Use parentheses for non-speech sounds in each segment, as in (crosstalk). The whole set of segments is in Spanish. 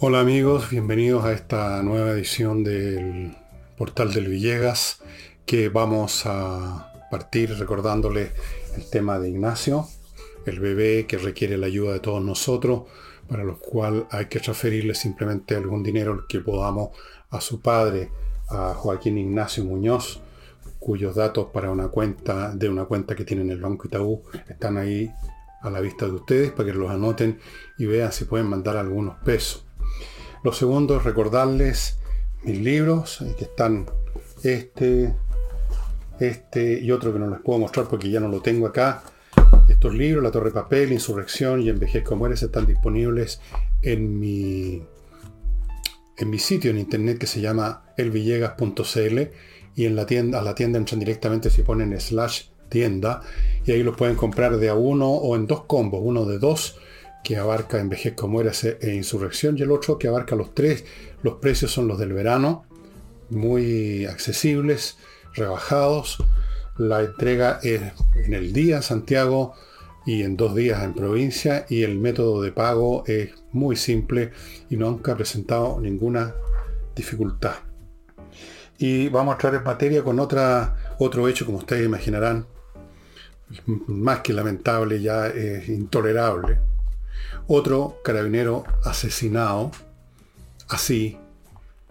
Hola amigos, bienvenidos a esta nueva edición del portal del Villegas que vamos a partir recordándole el tema de Ignacio, el bebé que requiere la ayuda de todos nosotros, para lo cual hay que transferirle simplemente algún dinero que podamos a su padre, a Joaquín Ignacio Muñoz, cuyos datos para una cuenta de una cuenta que tienen el Banco Itaú están ahí a la vista de ustedes para que los anoten y vean si pueden mandar algunos pesos. Lo segundo es recordarles mis libros, eh, que están este, este y otro que no les puedo mostrar porque ya no lo tengo acá. Estos libros, La Torre Papel, Insurrección y Envejezco Mueres, están disponibles en mi, en mi sitio en internet que se llama elvillegas.cl y en la tienda, a la tienda entran directamente si ponen slash tienda y ahí los pueden comprar de a uno o en dos combos, uno de dos que abarca Envejezco Mueres e Insurrección y el otro que abarca los tres. Los precios son los del verano, muy accesibles, rebajados. La entrega es en el día Santiago y en dos días en provincia y el método de pago es muy simple y nunca ha presentado ninguna dificultad. Y vamos a entrar en materia con otra, otro hecho, como ustedes imaginarán, más que lamentable, ya es intolerable. Otro carabinero asesinado, así,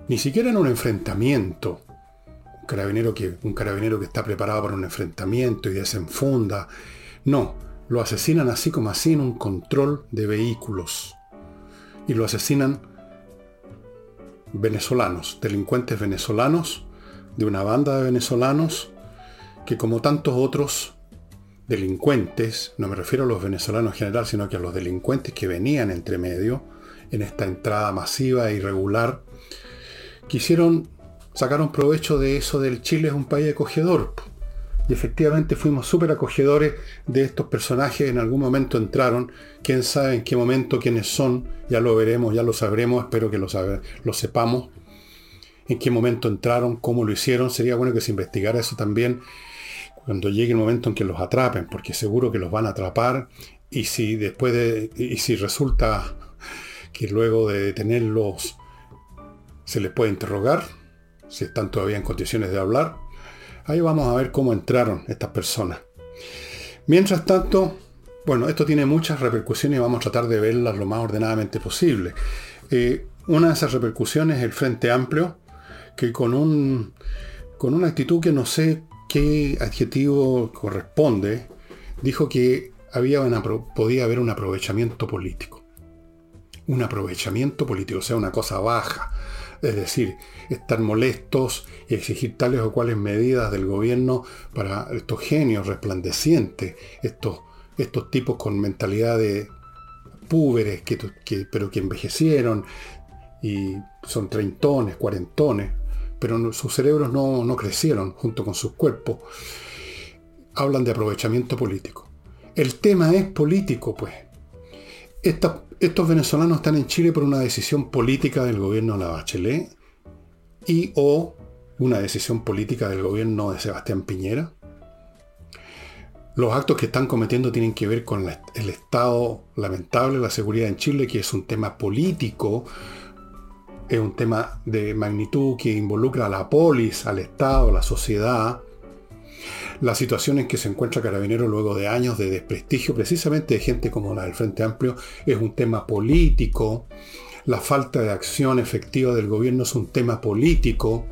ni siquiera en un enfrentamiento, carabinero que, un carabinero que está preparado para un enfrentamiento y desenfunda. No, lo asesinan así como así en un control de vehículos. Y lo asesinan venezolanos, delincuentes venezolanos, de una banda de venezolanos que como tantos otros delincuentes, no me refiero a los venezolanos en general, sino que a los delincuentes que venían entre medio en esta entrada masiva e irregular, quisieron sacaron provecho de eso del Chile es un país acogedor. Y efectivamente fuimos súper acogedores de estos personajes. En algún momento entraron. Quién sabe en qué momento, quiénes son. Ya lo veremos, ya lo sabremos. Espero que lo, lo sepamos. En qué momento entraron, cómo lo hicieron. Sería bueno que se investigara eso también cuando llegue el momento en que los atrapen, porque seguro que los van a atrapar. Y si después de. Y si resulta que luego de detenerlos se les puede interrogar, si están todavía en condiciones de hablar. Ahí vamos a ver cómo entraron estas personas. Mientras tanto, bueno, esto tiene muchas repercusiones y vamos a tratar de verlas lo más ordenadamente posible. Eh, una de esas repercusiones es el Frente Amplio, que con, un, con una actitud que no sé qué adjetivo corresponde, dijo que había podía haber un aprovechamiento político. Un aprovechamiento político, o sea, una cosa baja, es decir, estar molestos y exigir tales o cuales medidas del gobierno para estos genios resplandecientes, estos, estos tipos con mentalidad de púberes, que, pero que envejecieron y son treintones, cuarentones, pero sus cerebros no, no crecieron junto con sus cuerpos. Hablan de aprovechamiento político. El tema es político, pues. Estos venezolanos están en Chile por una decisión política del gobierno de la Bachelet y o una decisión política del gobierno de Sebastián Piñera. Los actos que están cometiendo tienen que ver con el estado lamentable de la seguridad en Chile, que es un tema político, es un tema de magnitud que involucra a la polis, al Estado, a la sociedad, la situación en que se encuentra Carabinero luego de años de desprestigio, precisamente de gente como la del Frente Amplio, es un tema político. La falta de acción efectiva del gobierno es un tema político.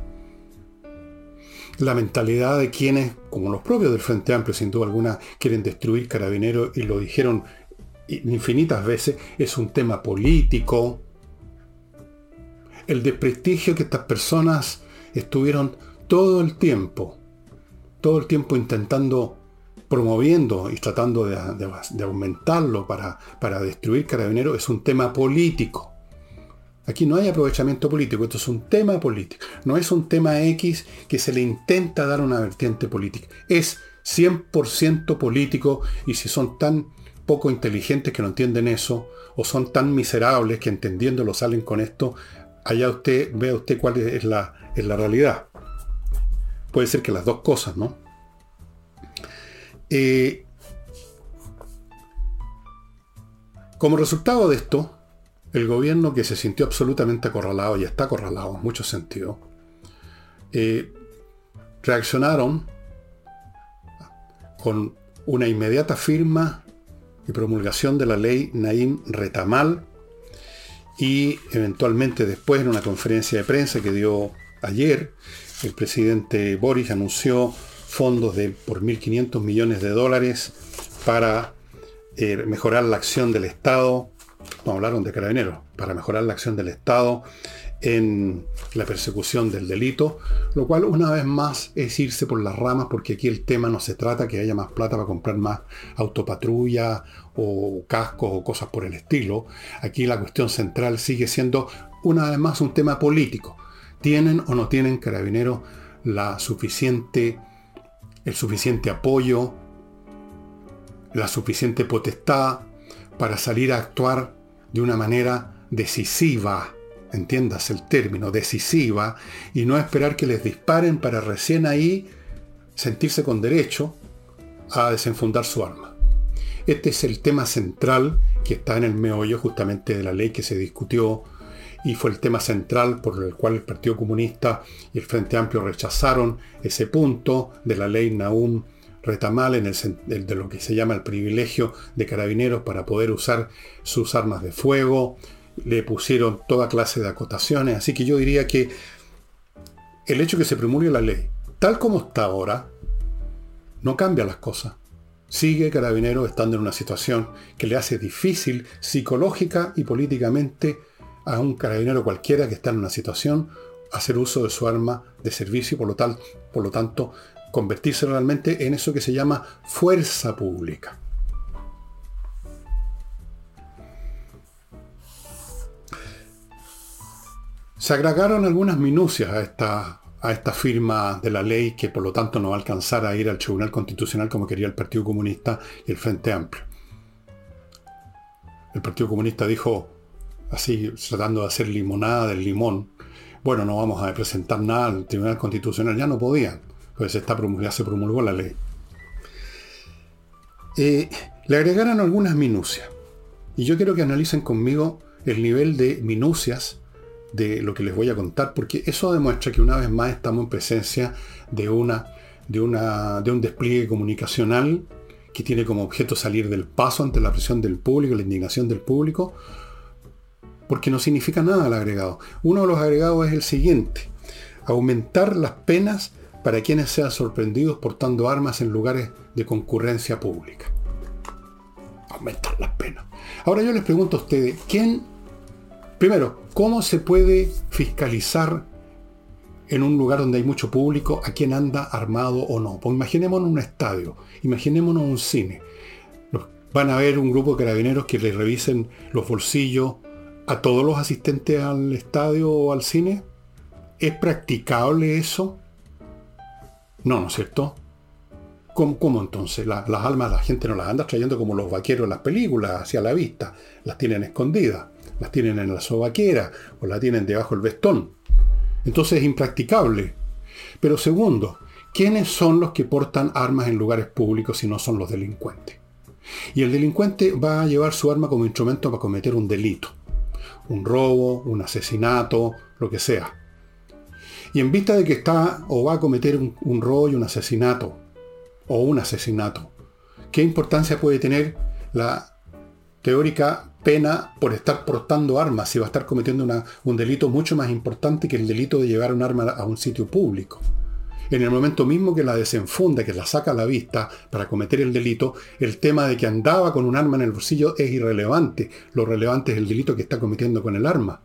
La mentalidad de quienes, como los propios del Frente Amplio, sin duda alguna, quieren destruir Carabinero y lo dijeron infinitas veces, es un tema político. El desprestigio que estas personas estuvieron todo el tiempo todo el tiempo intentando, promoviendo y tratando de, aumentarlo para, para destruir Carabineros, es un tema político. Aquí no hay aprovechamiento político, esto es un tema político. No es un tema X que se le intenta dar una vertiente política. Es 100% político y si son tan poco inteligentes que no entienden eso, o son tan miserables que entendiéndolo salen con esto, allá usted vea usted cuál es la, es la realidad puede ser que las dos cosas, ¿no? Eh, como resultado de esto, el gobierno que se sintió absolutamente acorralado y está acorralado en muchos sentidos, eh, reaccionaron con una inmediata firma y promulgación de la ley Naim Retamal y eventualmente después en una conferencia de prensa que dio ayer, el presidente Boris anunció fondos de por 1.500 millones de dólares para eh, mejorar la acción del Estado, no hablaron de carabineros, para mejorar la acción del Estado en la persecución del delito, lo cual una vez más es irse por las ramas porque aquí el tema no se trata que haya más plata para comprar más autopatrulla o cascos o cosas por el estilo. Aquí la cuestión central sigue siendo una vez más un tema político. ¿Tienen o no tienen carabineros la suficiente, el suficiente apoyo, la suficiente potestad para salir a actuar de una manera decisiva? Entiendas el término, decisiva, y no esperar que les disparen para recién ahí sentirse con derecho a desenfundar su arma. Este es el tema central que está en el meollo justamente de la ley que se discutió y fue el tema central por el cual el Partido Comunista y el Frente Amplio rechazaron ese punto de la ley Naum Retamal en el, de lo que se llama el privilegio de carabineros para poder usar sus armas de fuego, le pusieron toda clase de acotaciones, así que yo diría que el hecho que se promulgue la ley, tal como está ahora, no cambia las cosas. Sigue Carabinero estando en una situación que le hace difícil psicológica y políticamente a un carabinero cualquiera que está en una situación hacer uso de su arma de servicio y por lo, por lo tanto convertirse realmente en eso que se llama fuerza pública. Se agregaron algunas minucias a esta, a esta firma de la ley que por lo tanto no va a alcanzar a ir al Tribunal Constitucional como quería el Partido Comunista y el Frente Amplio. El Partido Comunista dijo, así tratando de hacer limonada del limón, bueno, no vamos a presentar nada al Tribunal Constitucional, ya no podían, pues está, ya se promulgó la ley. Eh, le agregaron algunas minucias, y yo quiero que analicen conmigo el nivel de minucias de lo que les voy a contar, porque eso demuestra que una vez más estamos en presencia de, una, de, una, de un despliegue comunicacional que tiene como objeto salir del paso ante la presión del público, la indignación del público, porque no significa nada el agregado. Uno de los agregados es el siguiente, aumentar las penas para quienes sean sorprendidos portando armas en lugares de concurrencia pública. Aumentar las penas. Ahora yo les pregunto a ustedes, ¿quién Primero, ¿cómo se puede fiscalizar en un lugar donde hay mucho público a quién anda armado o no? Pues imaginémonos un estadio, imaginémonos un cine. Van a haber un grupo de carabineros que le revisen los bolsillos a todos los asistentes al estadio o al cine. ¿Es practicable eso? No, ¿no es cierto? ¿Cómo, entonces? las almas la gente no las anda trayendo como los vaqueros en las películas, hacia la vista. Las tienen escondidas las tienen en la sobaquera o la tienen debajo del vestón. Entonces es impracticable. Pero segundo, ¿quiénes son los que portan armas en lugares públicos si no son los delincuentes? Y el delincuente va a llevar su arma como instrumento para cometer un delito. Un robo, un asesinato, lo que sea. Y en vista de que está o va a cometer un, un robo y un asesinato, o un asesinato, ¿qué importancia puede tener la teórica pena por estar portando armas y va a estar cometiendo un delito mucho más importante que el delito de llevar un arma a un sitio público. En el momento mismo que la desenfunda, que la saca a la vista para cometer el delito, el tema de que andaba con un arma en el bolsillo es irrelevante. Lo relevante es el delito que está cometiendo con el arma.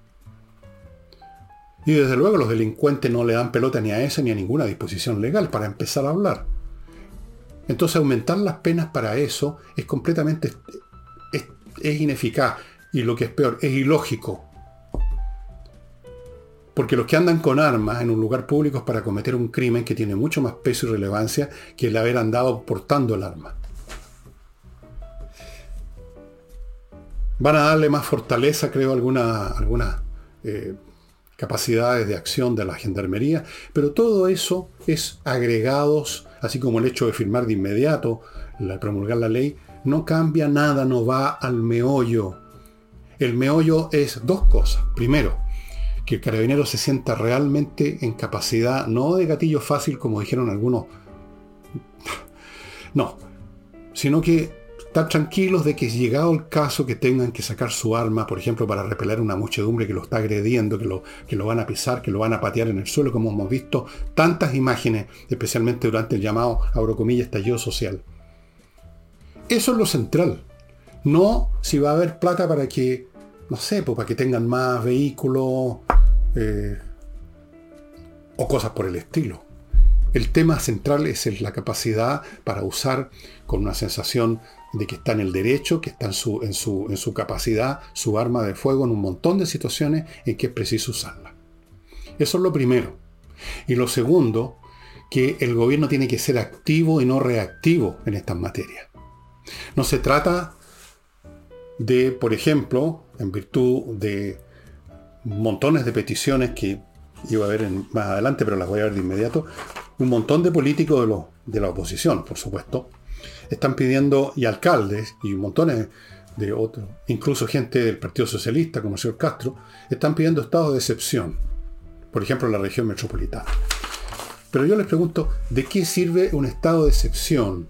Y desde luego los delincuentes no le dan pelota ni a esa ni a ninguna disposición legal para empezar a hablar. Entonces aumentar las penas para eso es completamente es ineficaz y lo que es peor, es ilógico. Porque los que andan con armas en un lugar público es para cometer un crimen que tiene mucho más peso y relevancia que el haber andado portando el arma. Van a darle más fortaleza, creo, algunas alguna, eh, capacidades de acción de la gendarmería, pero todo eso es agregados, así como el hecho de firmar de inmediato, la, promulgar la ley, no cambia nada, no va al meollo. El meollo es dos cosas. Primero, que el carabinero se sienta realmente en capacidad, no de gatillo fácil como dijeron algunos, (laughs) no, sino que estar tranquilos de que llegado el caso que tengan que sacar su arma, por ejemplo, para repeler una muchedumbre que lo está agrediendo, que lo, que lo van a pisar, que lo van a patear en el suelo, como hemos visto tantas imágenes, especialmente durante el llamado, abro comillas, estallido social. Eso es lo central. No si va a haber plata para que, no sé, pues para que tengan más vehículos eh, o cosas por el estilo. El tema central es la capacidad para usar con una sensación de que está en el derecho, que está en su, capacidad, su arma de fuego en un montón de situaciones en que es preciso usarla. Eso es lo primero. Y lo segundo, que el gobierno tiene que ser activo y no reactivo en estas materias. No se trata de, por ejemplo, en virtud de montones de peticiones que iba a ver más adelante, pero las voy a ver de inmediato, un montón de políticos de, de la oposición, por supuesto, están pidiendo, y alcaldes, y montones de otros, incluso gente del Partido Socialista, como el señor Castro, están pidiendo estados de excepción, por ejemplo en la región metropolitana. Pero yo les pregunto, ¿de qué sirve un estado de excepción?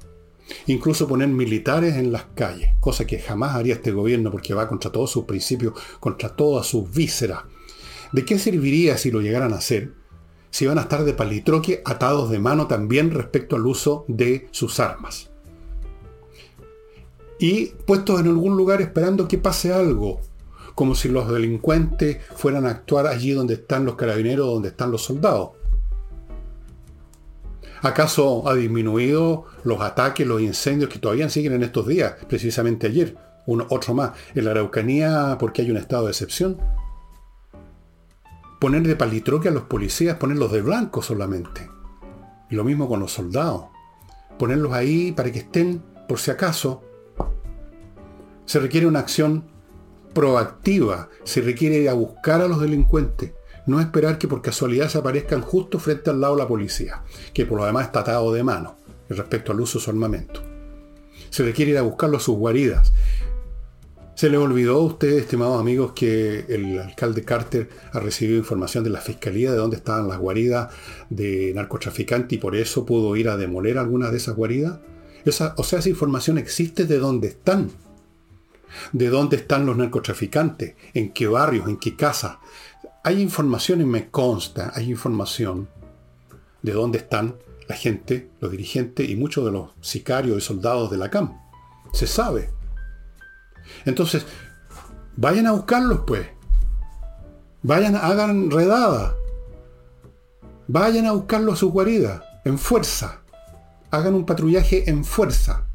Incluso poner militares en las calles, cosa que jamás haría este gobierno porque va contra todos sus principios, contra todas sus vísceras. ¿De qué serviría si lo llegaran a hacer? Si van a estar de palitroque atados de mano también respecto al uso de sus armas y puestos en algún lugar esperando que pase algo, como si los delincuentes fueran a actuar allí donde están los carabineros, donde están los soldados. ¿Acaso ha disminuido los ataques, los incendios que todavía siguen en estos días? Precisamente ayer, uno, otro más, en la Araucanía porque hay un estado de excepción. Poner de palitroque a los policías, ponerlos de blanco solamente. Y lo mismo con los soldados. Ponerlos ahí para que estén, por si acaso, se requiere una acción proactiva, se requiere a buscar a los delincuentes, no esperar que por casualidad se aparezcan justo frente al lado de la policía, que por lo demás está atado de mano respecto al uso de su armamento. Se requiere ir a buscarlo a sus guaridas. Se le olvidó a ustedes, estimados amigos, que el alcalde Carter ha recibido información de la fiscalía de dónde estaban las guaridas de narcotraficantes y por eso pudo ir a demoler algunas de esas guaridas. o sea, esa información existe de dónde están de dónde están los narcotraficantes, en qué barrios, en qué casas. Hay información y me consta, hay información de dónde están la gente, los dirigentes y muchos de los sicarios y soldados de la CAM. Se sabe. Entonces, vayan a buscarlos pues. Vayan, hagan redada. Vayan a buscarlos a su guarida, en fuerza. Hagan un patrullaje en fuerza.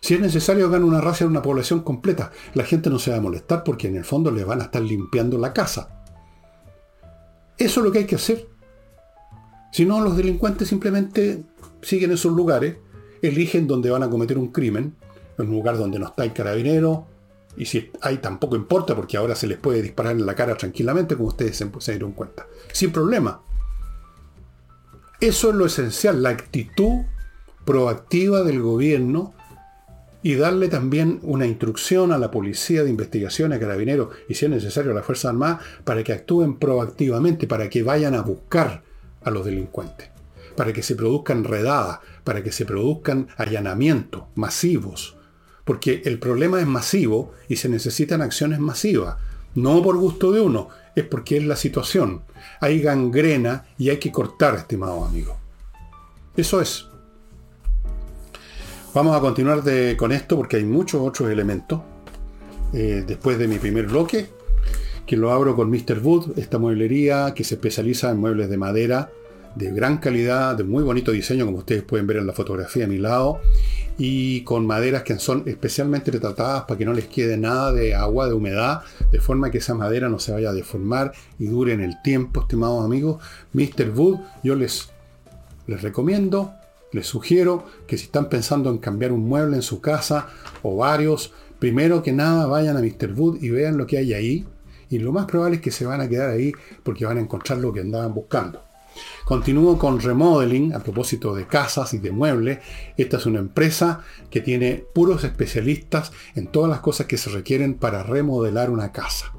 Si es necesario, hagan una raza en una población completa. La gente no se va a molestar porque en el fondo le van a estar limpiando la casa. Eso es lo que hay que hacer. Si no, los delincuentes simplemente siguen en sus lugares, eligen donde van a cometer un crimen, en un lugar donde no está el carabinero, y si hay tampoco importa porque ahora se les puede disparar en la cara tranquilamente, como ustedes se dieron cuenta. Sin problema. Eso es lo esencial, la actitud proactiva del gobierno y darle también una instrucción a la policía de investigación, a carabineros y si es necesario a la Fuerza Armada para que actúen proactivamente, para que vayan a buscar a los delincuentes, para que se produzcan redadas, para que se produzcan allanamientos masivos, porque el problema es masivo y se necesitan acciones masivas, no por gusto de uno, es porque es la situación. Hay gangrena y hay que cortar, estimado amigo. Eso es. Vamos a continuar con esto porque hay muchos otros elementos. Eh, después de mi primer bloque, que lo abro con Mr. Wood, esta mueblería que se especializa en muebles de madera de gran calidad, de muy bonito diseño, como ustedes pueden ver en la fotografía a mi lado, y con maderas que son especialmente retratadas para que no les quede nada de agua, de humedad, de forma que esa madera no se vaya a deformar y dure en el tiempo, estimados amigos. Mr. Wood, yo les, les recomiendo les sugiero que si están pensando en cambiar un mueble en su casa o varios, primero que nada vayan a Mr. Wood y vean lo que hay ahí. Y lo más probable es que se van a quedar ahí porque van a encontrar lo que andaban buscando. Continúo con remodeling a propósito de casas y de muebles. Esta es una empresa que tiene puros especialistas en todas las cosas que se requieren para remodelar una casa.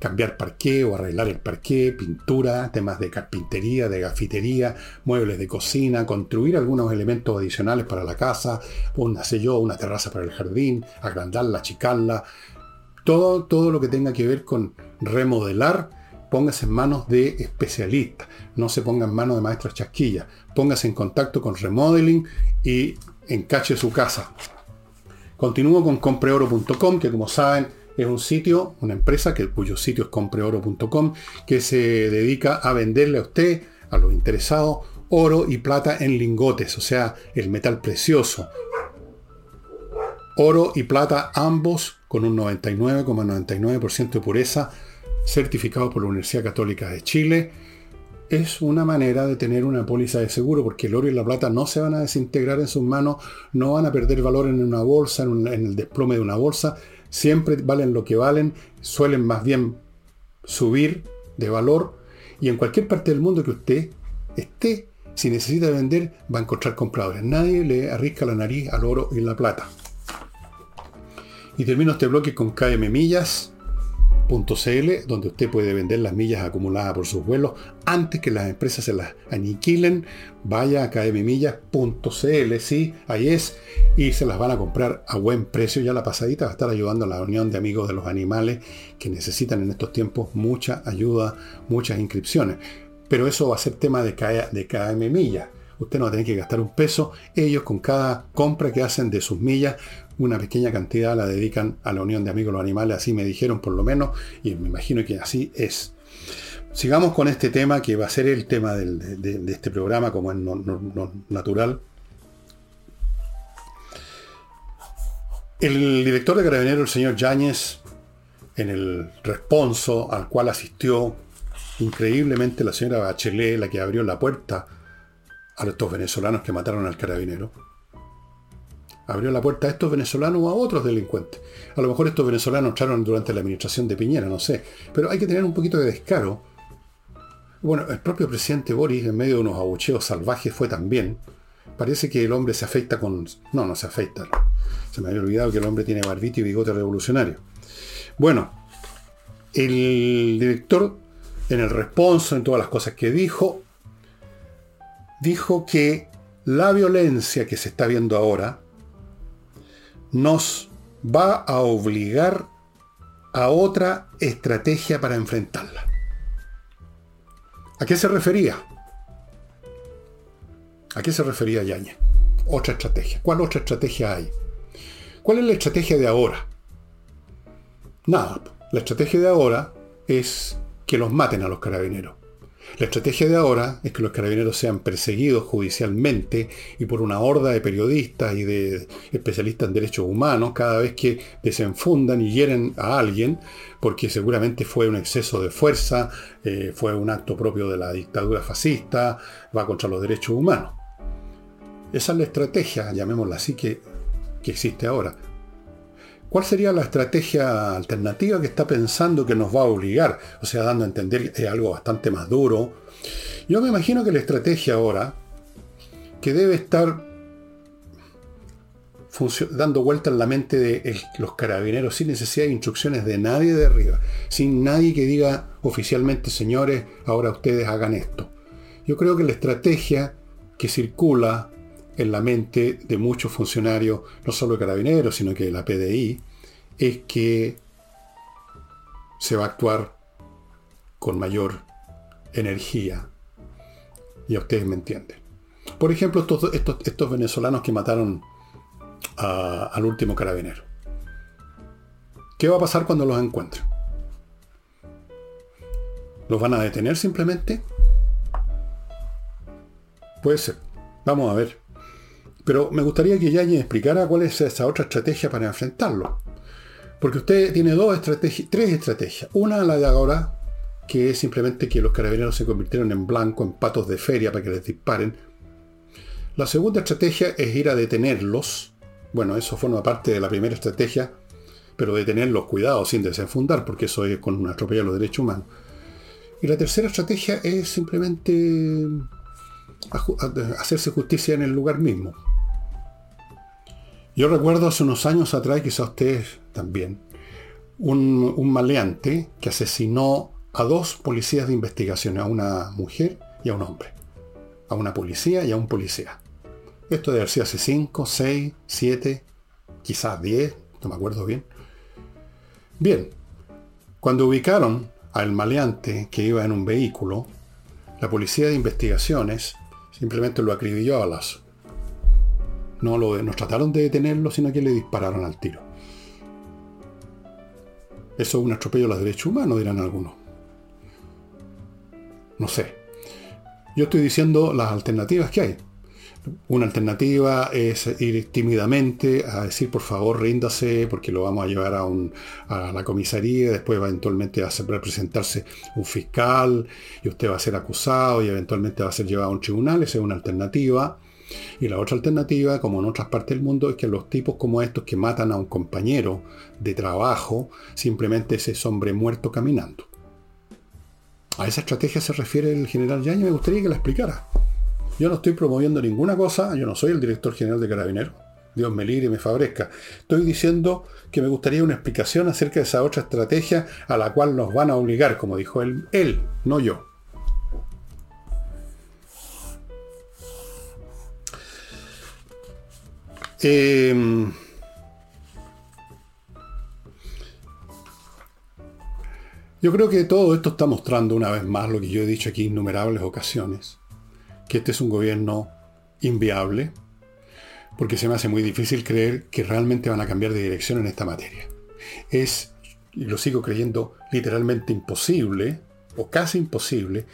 Cambiar parqué o arreglar el parqué, pintura, temas de carpintería, de gafitería, muebles de cocina, construir algunos elementos adicionales para la casa, una, yo, una terraza para el jardín, agrandarla, achicarla. Todo, todo lo que tenga que ver con remodelar póngase en manos de especialistas, no se ponga en manos de maestros chasquillas, póngase en contacto con remodeling y encache su casa. Continúo con compreoro.com, que como saben es un sitio, una empresa que, cuyo sitio es compreoro.com, que se dedica a venderle a usted, a los interesados, oro y plata en lingotes, o sea, el metal precioso. Oro y plata ambos con un 99,99% de pureza certificado por la Universidad Católica de Chile, es una manera de tener una póliza de seguro, porque el oro y la plata no se van a desintegrar en sus manos, no van a perder valor en una bolsa, en, el desplome de una bolsa, siempre valen lo que valen, suelen más bien subir de valor, y en cualquier parte del mundo que usted esté, si necesita vender, va a encontrar compradores. Nadie le arrisca la nariz al oro y la plata. Y termino este bloque con KM .cl, donde usted puede vender las millas acumuladas por sus vuelos antes que las empresas se las aniquilen. Vaya a kmmillas.cl, sí, ahí es, y se las van a comprar a buen precio. Ya la pasadita va a estar ayudando a la Unión de Amigos de los Animales que necesitan en estos tiempos mucha ayuda, muchas inscripciones. Pero eso va a ser tema de, de KM Millas. Usted no va a tener que gastar un peso. Ellos con cada compra que hacen de sus millas una pequeña cantidad la dedican a la Unión de Amigos los Animales, así me dijeron por lo menos, y me imagino que así es. Sigamos con este tema que va a ser el tema de, este programa, como es natural. El director de Carabineros, el señor Yáñez, en el responso al cual asistió increíblemente la señora Bachelet, la que abrió la puerta a estos venezolanos que mataron al carabinero, abrió la puerta a estos venezolanos o a otros delincuentes. A lo mejor estos venezolanos entraron durante la administración de Piñera, no sé. Pero hay que tener un poquito de descaro. Bueno, el propio presidente Boris, en medio de unos abucheos salvajes, fue también. Parece que el hombre se afecta con... No, no se afecta. Se me había olvidado que el hombre tiene barbito y bigote revolucionario. Bueno, el director, en el responso, en todas las cosas que dijo, dijo que la violencia que se está viendo ahora, nos va a obligar a otra estrategia para enfrentarla. ¿A qué se refería? ¿A qué se refería Yañez? Otra estrategia. ¿Cuál otra estrategia hay? ¿Cuál es la estrategia de ahora? Nada. La estrategia de ahora es que los maten a los carabineros. La estrategia de ahora es que los carabineros sean perseguidos judicialmente y por una horda de periodistas y de especialistas en derechos humanos cada vez que desenfundan y hieren a alguien, porque seguramente fue un exceso de fuerza, eh, fue un acto propio de la dictadura fascista, va contra los derechos humanos. Esa es la estrategia, llamémosla así, que, que existe ahora. ¿Cuál sería la estrategia alternativa que está pensando que nos va a obligar? O sea, dando a entender que es algo bastante más duro. Yo me imagino que la estrategia ahora, que debe estar dando vuelta en la mente de los carabineros sin necesidad de instrucciones de nadie de arriba, sin nadie que diga oficialmente, señores, ahora ustedes hagan esto. Yo creo que la estrategia que circula en la mente de muchos funcionarios, no solo de carabineros, sino que la PDI, es que se va a actuar con mayor energía. Y ustedes me entienden. Por ejemplo, estos, estos, venezolanos que mataron al último carabinero. ¿Qué va a pasar cuando los encuentren? ¿Los van a detener simplemente? Puede ser. Vamos a ver. Pero me gustaría que Yañez explicara cuál es esa otra estrategia para enfrentarlo. Porque usted tiene dos estrategias, tres estrategias. Una, la de ahora, que es simplemente que los carabineros se convirtieron en blanco, en patos de feria para que les disparen. La segunda estrategia es ir a detenerlos. Bueno, eso forma parte de la primera estrategia, pero detenerlos, cuidado, sin desenfundar, porque eso es con una atropella a los derechos humanos. Y la tercera estrategia es simplemente hacerse justicia en el lugar mismo. Yo recuerdo hace unos años atrás, quizá ustedes también, un, un maleante que asesinó a dos policías de investigación, a una mujer y a un hombre. A una policía y a un policía. Esto debe haber hace 5, 6, 7, quizás 10, no me acuerdo bien. Bien, cuando ubicaron al maleante que iba en un vehículo, la policía de investigaciones simplemente lo acribilló a las. No lo, no trataron de detenerlo, sino que le dispararon al tiro. Eso es un atropello a los derechos humanos, dirán algunos. No sé. Yo estoy diciendo las alternativas que hay. Una alternativa es ir tímidamente a decir, por favor, ríndase, porque lo vamos a llevar a, la comisaría, después eventualmente va a presentarse un fiscal, y usted va a ser acusado, y eventualmente va a ser llevado a un tribunal, esa es una alternativa. Y la otra alternativa, como en otras partes del mundo, es que los tipos como estos que matan a un compañero de trabajo, simplemente es ese hombre muerto caminando. A esa estrategia se refiere el general Yañez, me gustaría que la explicara. Yo no estoy promoviendo ninguna cosa, yo no soy el director general de Carabineros. Dios me libre y me favorezca. Estoy diciendo que me gustaría una explicación acerca de esa otra estrategia a la cual nos van a obligar, como dijo él, él no yo. Em, yo creo que todo esto está mostrando una vez más lo que yo he dicho aquí innumerables ocasiones que este es un gobierno inviable, porque se me hace muy difícil creer que realmente van a cambiar de dirección en esta materia. Es, y lo sigo creyendo, literalmente imposible, o casi imposible,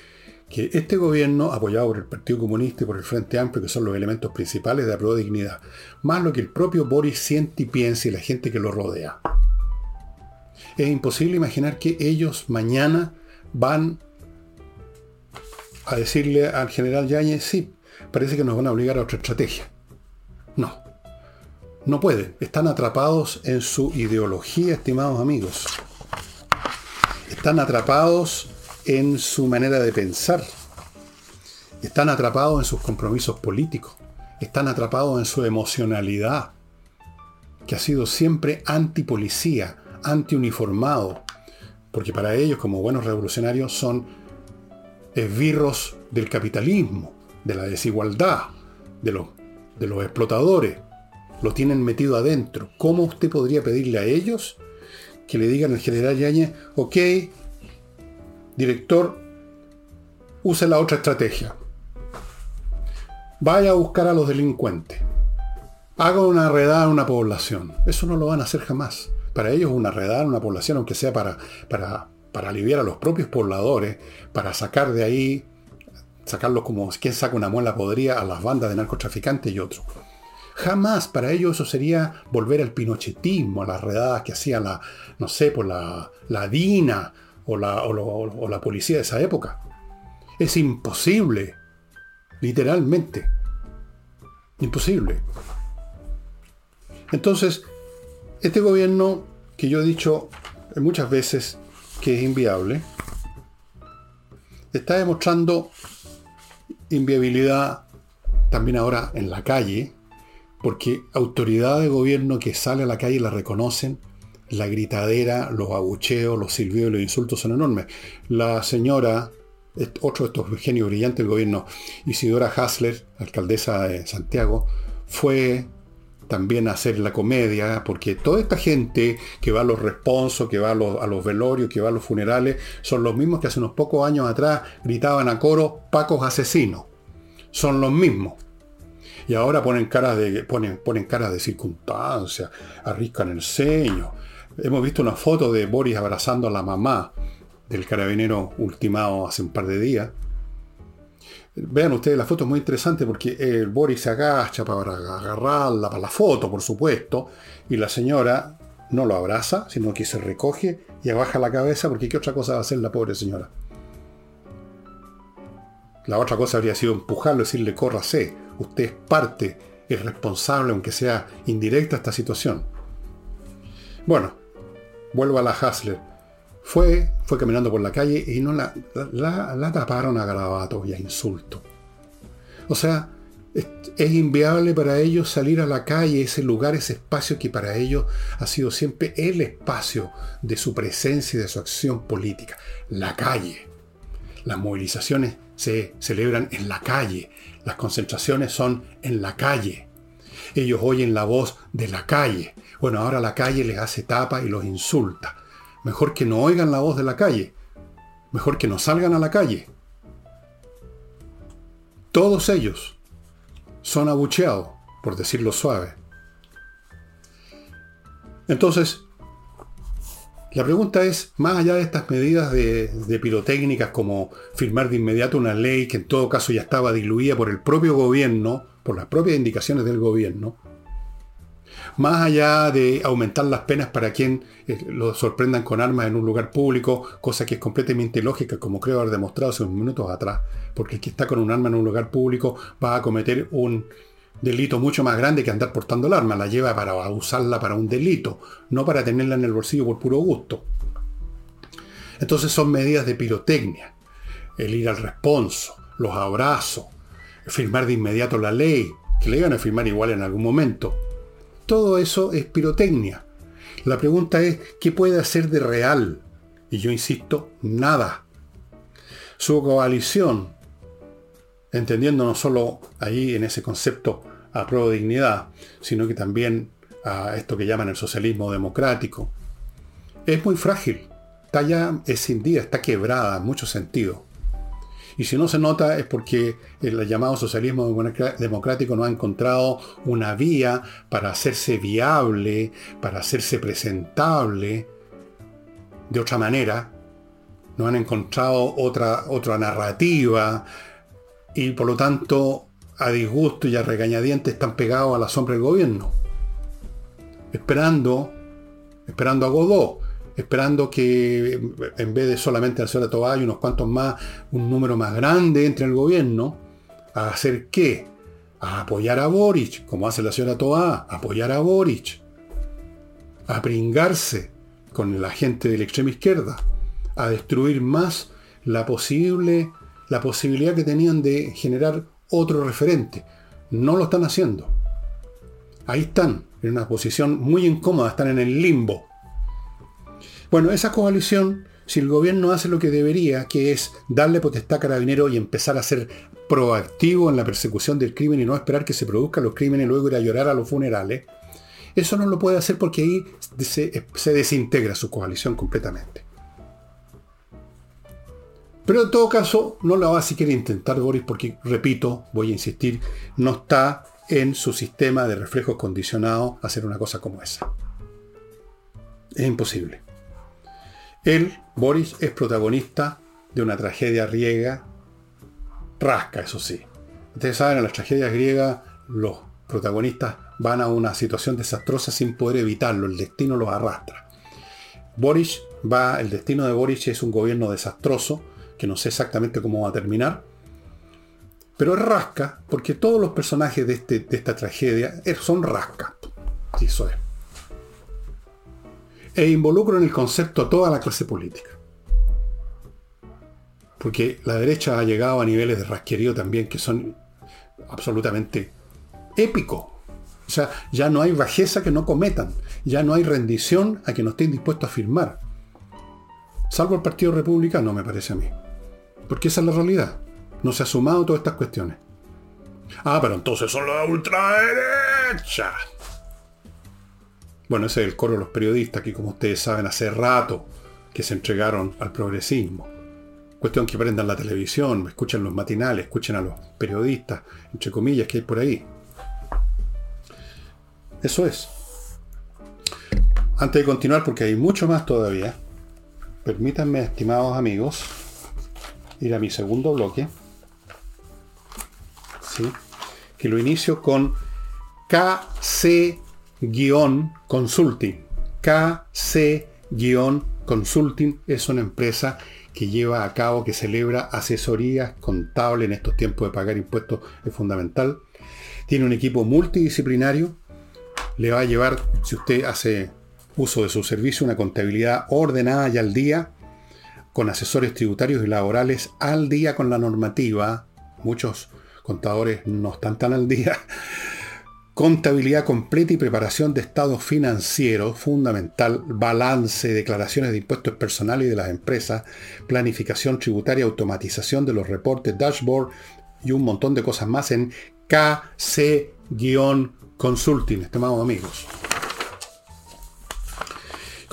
que este gobierno, apoyado por el Partido Comunista y por el Frente Amplio, que son los elementos principales de la prueba de dignidad, más lo que el propio Boris siente y piensa y la gente que lo rodea. Es imposible imaginar que ellos mañana van a decirle al general Yáñez, sí, parece que nos van a obligar a otra estrategia. No, no pueden. Están atrapados en su ideología, estimados amigos. Están atrapados en su manera de pensar. Están atrapados en sus compromisos políticos. Están atrapados en su emocionalidad, que ha sido siempre antipolicía, antiuniformado. Porque para ellos, como buenos revolucionarios, son esbirros del capitalismo, de la desigualdad, de los, de los explotadores. Lo tienen metido adentro. ¿Cómo usted podría pedirle a ellos que le digan al general Yañez, ok, director, use la otra estrategia. Vaya a buscar a los delincuentes. Haga una redada en una población. Eso no lo van a hacer jamás. Para ellos una redada en una población, aunque sea para, para, para aliviar a los propios pobladores, para sacar de ahí, sacarlos como quien saca una muela podría a las bandas de narcotraficantes y otros. Jamás para ellos eso sería volver al pinochetismo, a las redadas que hacía la, no sé, por la, la DINA o la, o la policía de esa época. Es imposible, literalmente. Imposible. Entonces, este gobierno que yo he dicho muchas veces que es inviable, está demostrando inviabilidad también ahora en la calle, porque autoridades de gobierno que sale a la calle la reconocen, la gritadera, los abucheos, los silbidos y los insultos son enormes. La señora, otro de estos genios brillantes del gobierno, Isidora Hasler, alcaldesa de Santiago, fue también hacer la comedia, porque toda esta gente que va a los responsos, que va a los, velorios, que va a los funerales, son los mismos que hace unos pocos años atrás gritaban a coro Pacos asesinos. Son los mismos. Y ahora ponen caras de, ponen, ponen caras de circunstancia, arriscan el ceño. Hemos visto una foto de Boris abrazando a la mamá del carabinero ultimado hace un par de días. Vean ustedes, la foto es muy interesante porque el Boris se agacha para agarrarla, para la foto, por supuesto, y la señora no lo abraza, sino que se recoge y abaja la cabeza porque ¿qué otra cosa va a hacer la pobre señora? La otra cosa habría sido empujarlo, decirle, córrase, usted es parte, es responsable, aunque sea indirecta, esta situación. Bueno, vuelvo a la Hasler fue, fue caminando por la calle y no la, la, taparon a garabatos y a insultos. O sea, es, inviable para ellos salir a la calle, ese lugar, ese espacio que para ellos ha sido siempre el espacio de su presencia y de su acción política. La calle. Las movilizaciones se celebran en la calle. Las concentraciones son en la calle. Ellos oyen la voz de la calle. Bueno, ahora la calle les hace tapa y los insulta. Mejor que no oigan la voz de la calle. Mejor que no salgan a la calle. Todos ellos son abucheados, por decirlo suave. Entonces, la pregunta es, más allá de estas medidas de, pirotécnicas como firmar de inmediato una ley que en todo caso ya estaba diluida por el propio gobierno, por las propias indicaciones del gobierno, más allá de aumentar las penas para quien eh, lo sorprendan con armas en un lugar público, cosa que es completamente lógica, como creo haber demostrado hace unos minutos atrás, porque el que está con un arma en un lugar público va a cometer un delito mucho más grande que andar portando el arma, la lleva para usarla para un delito, no para tenerla en el bolsillo por puro gusto. Entonces son medidas de pirotecnia, el ir al responso, los abrazos, firmar de inmediato la ley, que le iban a firmar igual en algún momento. Todo eso es pirotecnia. La pregunta es, ¿qué puede hacer de real? Y yo insisto, nada. Su coalición, entendiendo no solo ahí en ese concepto a prueba de dignidad, sino que también a esto que llaman el socialismo democrático, es muy frágil. Está ya escindida, está quebrada en muchos sentidos. Y si no se nota es porque el llamado socialismo democrático no ha encontrado una vía para hacerse viable, para hacerse presentable de otra manera. No han encontrado otra, otra narrativa y por lo tanto a disgusto y a regañadientes están pegados a la sombra del gobierno. Esperando, esperando a Godot esperando que en vez de solamente la señora Tobá y unos cuantos más, un número más grande entre el gobierno, a hacer qué? A apoyar a Boric, como hace la señora Tobá, apoyar a Boric, a pringarse con la gente de la extrema izquierda, a destruir más la posible, la posibilidad que tenían de generar otro referente. No lo están haciendo. Ahí están, en una posición muy incómoda, están en el limbo. Bueno, esa coalición, si el gobierno hace lo que debería, que es darle potestad a carabinero y empezar a ser proactivo en la persecución del crimen y no esperar que se produzcan los crímenes y luego ir a llorar a los funerales, eso no lo puede hacer porque ahí se, desintegra su coalición completamente. Pero en todo caso, no lo va a siquiera intentar Boris porque, repito, voy a insistir, no está en su sistema de reflejos condicionados hacer una cosa como esa. Es imposible. Él, Boris, es protagonista de una tragedia griega, rasca, eso sí. Ustedes saben, en las tragedias griegas los protagonistas van a una situación desastrosa sin poder evitarlo, el destino los arrastra. Boris va, el destino de Boris es un gobierno desastroso, que no sé exactamente cómo va a terminar, pero es rasca porque todos los personajes de, este, de esta tragedia son rasca. Sí, eso es e involucro en el concepto a toda la clase política. Porque la derecha ha llegado a niveles de rasquerío también que son absolutamente épicos. O sea, ya no hay bajeza que no cometan, ya no hay rendición a que no estén dispuestos a firmar. Salvo el Partido Republicano, me parece a mí. Porque esa es la realidad. No se ha sumado todas estas cuestiones. Ah, pero entonces son la ultraderecha. Bueno, ese es el coro de los periodistas que, como ustedes saben, hace rato que se entregaron al progresismo. Cuestión que prendan la televisión, escuchen los matinales, escuchen a los periodistas, entre comillas, que hay por ahí. Eso es. Antes de continuar, porque hay mucho más todavía, permítanme, estimados amigos, ir a mi segundo bloque. Que lo inicio con KC consulting. KC-consulting es una empresa que lleva a cabo, que celebra asesorías contables en estos tiempos de pagar impuestos, es fundamental. Tiene un equipo multidisciplinario. Le va a llevar, si usted hace uso de su servicio, una contabilidad ordenada y al día, con asesores tributarios y laborales al día con la normativa. Muchos contadores no están tan al día. Contabilidad completa y preparación de estados financieros, fundamental, balance, declaraciones de impuestos personales y de las empresas, planificación tributaria, automatización de los reportes, dashboard y un montón de cosas más en KC-Consulting, estimados amigos.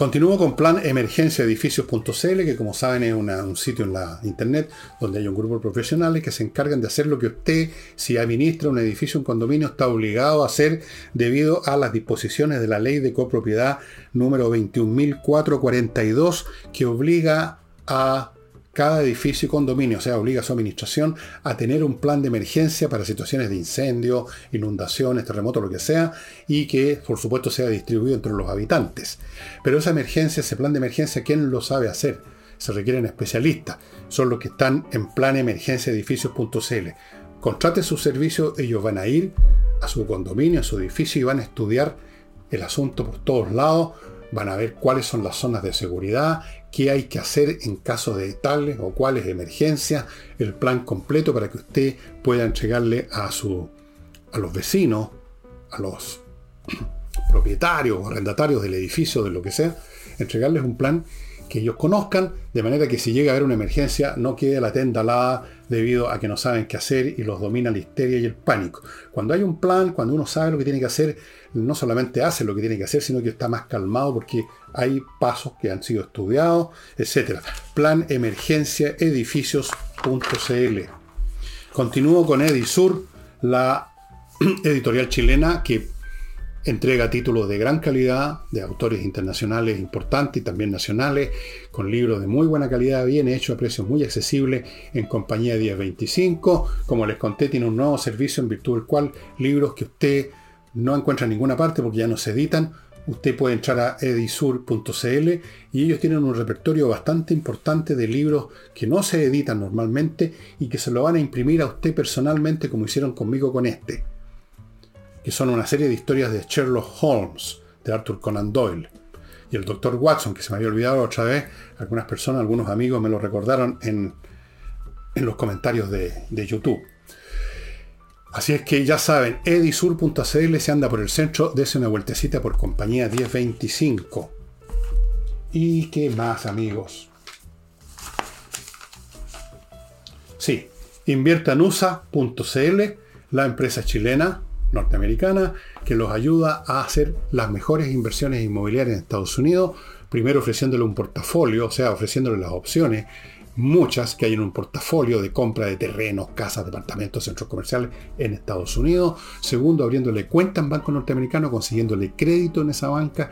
Continúo con plan emergencia edificios.cl, que como saben es un sitio en la internet donde hay un grupo de profesionales que se encargan de hacer lo que usted, si administra un edificio, un condominio, está obligado a hacer debido a las disposiciones de la ley de copropiedad número 21.442, que obliga a cada edificio y condominio, o sea, obliga a su administración a tener un plan de emergencia para situaciones de incendio, inundaciones, terremotos, lo que sea, y que por supuesto sea distribuido entre los habitantes. Pero esa emergencia, ese plan de emergencia, ¿quién lo sabe hacer? Se requieren especialistas. Son los que están en plan emergencia edificios.cl. Contrate su servicio, ellos van a ir a su condominio, a su edificio y van a estudiar el asunto por todos lados, van a ver cuáles son las zonas de seguridad, qué hay que hacer en caso de tales o cuáles emergencias, el plan completo para que usted pueda entregarle a, su, a los vecinos, a los (clears throat) propietarios o arrendatarios del edificio, de lo que sea, entregarles un plan que ellos conozcan, de manera que si llega a haber una emergencia no quede la tenda alada debido a que no saben qué hacer y los domina la histeria y el pánico. Cuando hay un plan, cuando uno sabe lo que tiene que hacer, no solamente hace lo que tiene que hacer, sino que está más calmado porque hay pasos que han sido estudiados, etc. Plan emergencia edificios.cl. Continúo con Edisur, la (clears throat) editorial chilena que entrega títulos de gran calidad, de autores internacionales importantes y también nacionales, con libros de muy buena calidad, bien hechos a precios muy accesibles, en compañía 1025. Como les conté, tiene un nuevo servicio en virtud del cual libros que usted no encuentra en ninguna parte porque ya no se editan, usted puede entrar a edisur.cl y ellos tienen un repertorio bastante importante de libros que no se editan normalmente y que se lo van a imprimir a usted personalmente como hicieron conmigo con este que son una serie de historias de Sherlock Holmes, de Arthur Conan Doyle. Y el Dr. Watson, que se me había olvidado otra vez, algunas personas, algunos amigos me lo recordaron en, los comentarios de, de, YouTube. Así es que ya saben, edisur.cl se anda por el centro, dése una vueltecita por compañía 1025. ¿Y qué más, amigos? Sí, inviertanusa.cl, la empresa chilena norteamericana que los ayuda a hacer las mejores inversiones inmobiliarias en Estados Unidos, primero ofreciéndole un portafolio, o sea, ofreciéndole las opciones muchas que hay en un portafolio de compra de terrenos, casas, departamentos, centros comerciales en Estados Unidos. Segundo, abriéndole cuenta en banco norteamericano, consiguiéndole crédito en esa banca,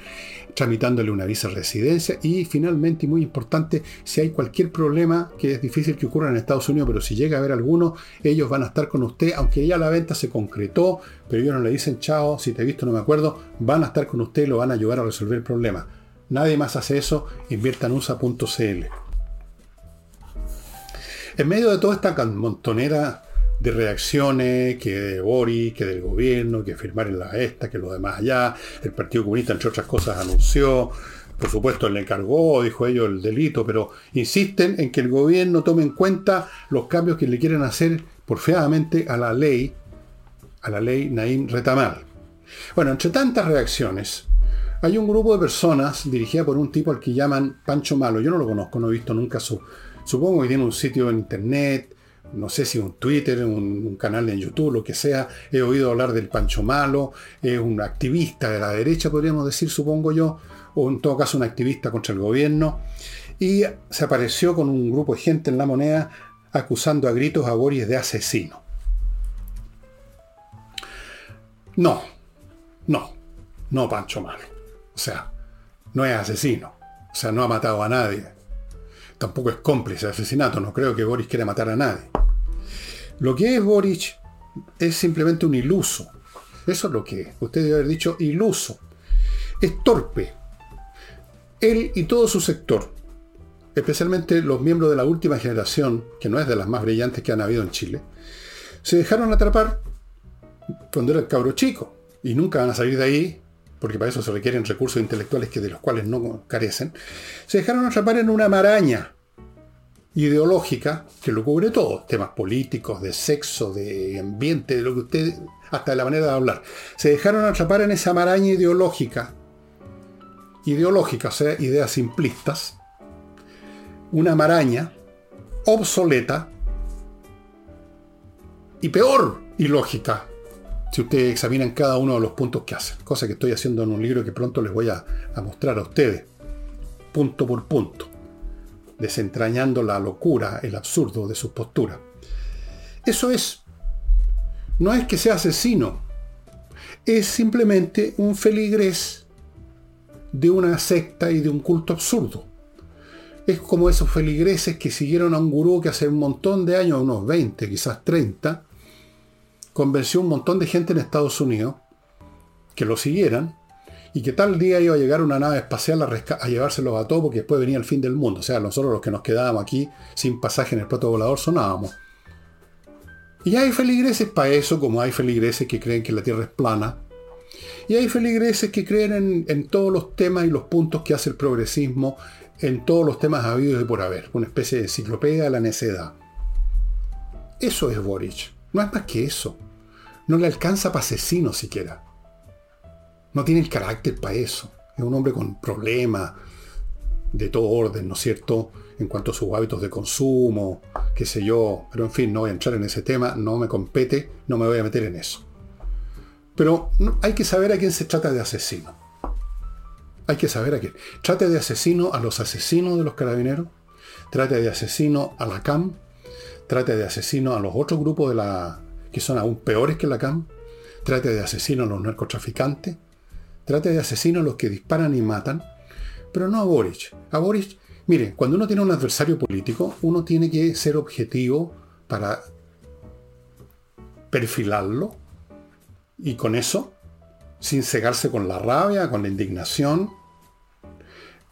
tramitándole una visa de residencia. Y finalmente, y muy importante, si hay cualquier problema que es difícil que ocurra en Estados Unidos, pero si llega a haber alguno, ellos van a estar con usted, aunque ya la venta se concretó, pero ellos no le dicen chao, si te he visto no me acuerdo, van a estar con usted lo van a ayudar a resolver el problema. Nadie más hace eso, inviertanusa.cl. En medio de toda esta montonera de reacciones, que de Boris, que del gobierno, que firmar en la esta, que lo demás allá, el Partido Comunista, entre otras cosas, anunció, por supuesto, le encargó, dijo ellos, el delito, pero insisten en que el gobierno tome en cuenta los cambios que le quieren hacer porfiadamente a la ley, a la ley Naim Retamal. Bueno, entre tantas reacciones, hay un grupo de personas dirigida por un tipo al que llaman Pancho Malo. Yo no lo conozco, no he visto nunca su, Supongo que tiene un sitio en internet, no sé si un Twitter, un, canal en YouTube, lo que sea. He oído hablar del Pancho Malo, es un activista de la derecha, podríamos decir, supongo yo, o en todo caso un activista contra el gobierno. Y se apareció con un grupo de gente en la moneda acusando a gritos a Boris de asesino. No, no, no Pancho Malo. O sea, no es asesino. O sea, no ha matado a nadie tampoco es cómplice de asesinato, no creo que Boris quiera matar a nadie. Lo que es Boris es simplemente un iluso. Eso es lo que es. Usted debe haber dicho iluso. Es torpe. Él y todo su sector, especialmente los miembros de la última generación, que no es de las más brillantes que han habido en Chile, se dejaron atrapar cuando era el cabro chico. Y nunca van a salir de ahí, porque para eso se requieren recursos intelectuales que de los cuales no carecen. Se dejaron atrapar en una maraña ideológica que lo cubre todo, temas políticos, de sexo, de ambiente, de lo que usted, hasta de la manera de hablar. Se dejaron atrapar en esa maraña ideológica, ideológica, o sea, ideas simplistas, una maraña obsoleta y peor ilógica, si ustedes examinan cada uno de los puntos que hacen, cosa que estoy haciendo en un libro que pronto les voy a, a mostrar a ustedes, punto por punto desentrañando la locura, el absurdo de sus posturas. Eso es, no es que sea asesino, es simplemente un feligrés de una secta y de un culto absurdo. Es como esos feligreses que siguieron a un gurú que hace un montón de años, unos 20, quizás 30, convenció a un montón de gente en Estados Unidos que lo siguieran y que tal día iba a llegar una nave espacial a, llevárselos a todos porque después venía el fin del mundo. O sea, nosotros los que nos quedábamos aquí sin pasaje en el plato volador sonábamos. Y hay feligreses para eso, como hay feligreses que creen que la Tierra es plana. Y hay feligreses que creen en, en todos los temas y los puntos que hace el progresismo, en todos los temas habidos y por haber. Una especie de enciclopedia de la necedad. Eso es Boric. No es más que eso. No le alcanza para asesino siquiera. No tiene el carácter para eso. Es un hombre con problemas de todo orden, ¿no es cierto? En cuanto a sus hábitos de consumo, qué sé yo. Pero en fin, no voy a entrar en ese tema, no me compete, no me voy a meter en eso. Pero hay que saber a quién se trata de asesino. Hay que saber a quién. Trate de asesino a los asesinos de los carabineros. Trate de asesino a la CAM. Trate de asesino a los otros grupos de la que son aún peores que la CAM. Trate de asesino a los narcotraficantes Trate de asesinos los que disparan y matan, pero no a Boric. A Boric, mire, cuando uno tiene un adversario político, uno tiene que ser objetivo para perfilarlo y con eso, sin cegarse con la rabia, con la indignación,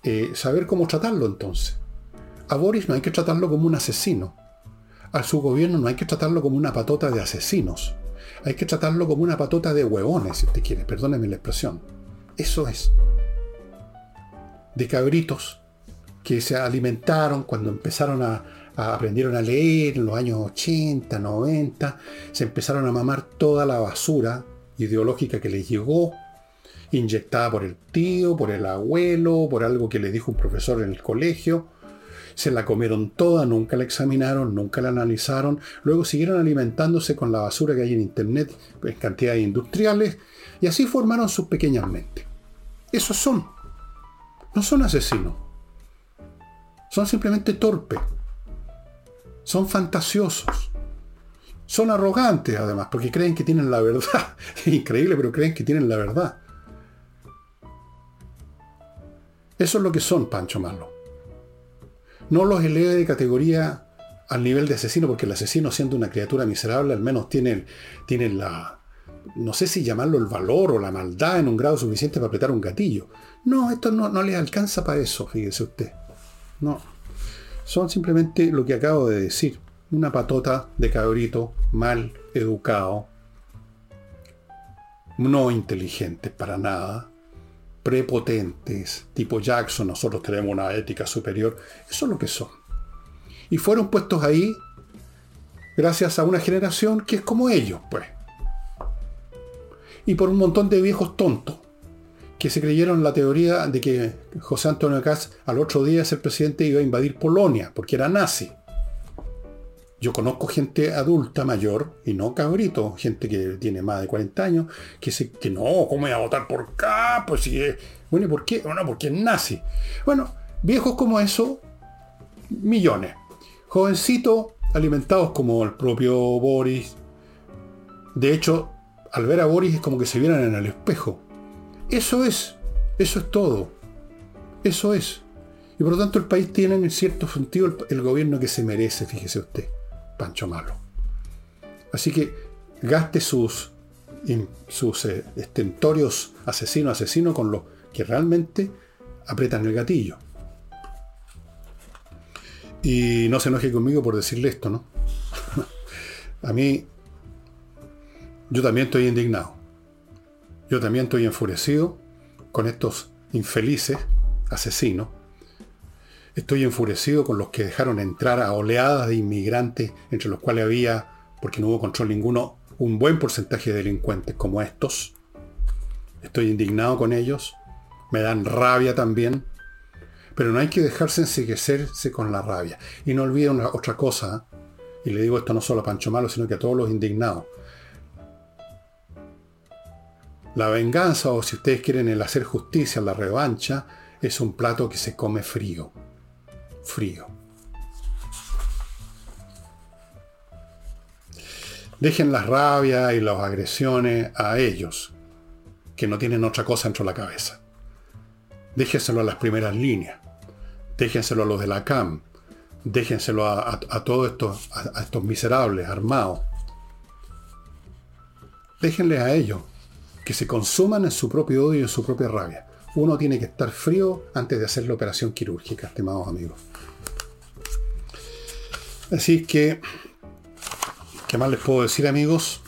eh, saber cómo tratarlo entonces. A Boris no hay que tratarlo como un asesino. A su gobierno no hay que tratarlo como una patota de asesinos. Hay que tratarlo como una patota de huevones, si usted quiere. Perdóneme la expresión. Eso es. De cabritos que se alimentaron cuando empezaron a, aprendieron a leer en los años 80, 90, se empezaron a mamar toda la basura ideológica que les llegó, inyectada por el tío, por el abuelo, por algo que le dijo un profesor en el colegio. Se la comieron toda, nunca la examinaron, nunca la analizaron. Luego siguieron alimentándose con la basura que hay en Internet en cantidades industriales y así formaron sus pequeñas mentes. Esos son. No son asesinos. Son simplemente torpes. Son fantasiosos. Son arrogantes además, porque creen que tienen la verdad. (laughs) increíble, pero creen que tienen la verdad. Eso es lo que son, Pancho Malo. No los eleve de categoría al nivel de asesino, porque el asesino, siendo una criatura miserable, al menos tiene la, no sé si llamarlo el valor o la maldad en un grado suficiente para apretar un gatillo. No, esto no, no le alcanza para eso, fíjese usted. No. Son simplemente lo que acabo de decir. Una patota de cabrito mal educado, no inteligentes para nada, prepotentes, tipo Jackson, nosotros tenemos una ética superior. Eso es lo que son. Y fueron puestos ahí gracias a una generación que es como ellos, pues y por un montón de viejos tontos que se creyeron la teoría de que José Antonio Caz al otro día ser presidente iba a invadir Polonia, porque era nazi. Yo conozco gente adulta, mayor, y no cabrito, gente que tiene más de 40 años, que dice que no, ¿cómo voy a votar por acá? Pues si es... Bueno, ¿y por qué? Bueno, porque es nazi. Bueno, viejos como eso, millones. Jovencitos alimentados como el propio Boris. De hecho, al ver a Boris es como que se vieran en el espejo. Eso es, eso es todo. Eso es. Y por lo tanto el país tiene en cierto sentido el, gobierno que se merece, fíjese usted, Pancho Malo. Así que gaste sus, sus eh, estentorios asesino asesino con los que realmente apretan el gatillo. Y no se enoje conmigo por decirle esto, ¿no? (laughs) a mí yo también estoy indignado. Yo también estoy enfurecido con estos infelices asesinos. Estoy enfurecido con los que dejaron entrar a oleadas de inmigrantes, entre los cuales había, porque no hubo control ninguno, un buen porcentaje de delincuentes como estos. Estoy indignado con ellos. Me dan rabia también. Pero no hay que dejarse enseguecerse con la rabia. Y no olviden otra cosa. Y le digo esto no solo a Pancho Malo, sino que a todos los indignados. La venganza, o si ustedes quieren el hacer justicia, la revancha, es un plato que se come frío. Frío. Dejen la rabia y las agresiones a ellos, que no tienen otra cosa dentro de la cabeza. Déjenselo a las primeras líneas. Déjenselo a los de la CAM. Déjenselo a, todos estos, a, estos miserables armados. Déjenles a ellos que se consuman en su propio odio y en su propia rabia. Uno tiene que estar frío antes de hacer la operación quirúrgica, estimados amigos. Así que, ¿qué más les puedo decir, amigos?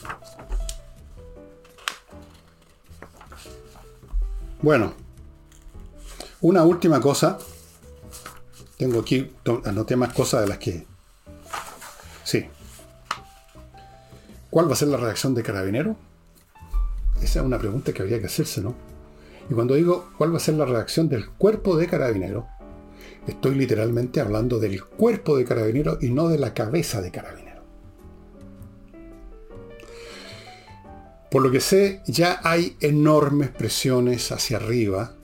Bueno, una última cosa tengo aquí, anoté más cosas de las que... Sí. ¿Cuál va a ser la reacción de Carabinero? Esa es una pregunta que habría que hacerse, ¿no? Y cuando digo cuál va a ser la reacción del cuerpo de Carabinero, estoy literalmente hablando del cuerpo de Carabinero y no de la cabeza de Carabinero. Por lo que sé, ya hay enormes presiones hacia arriba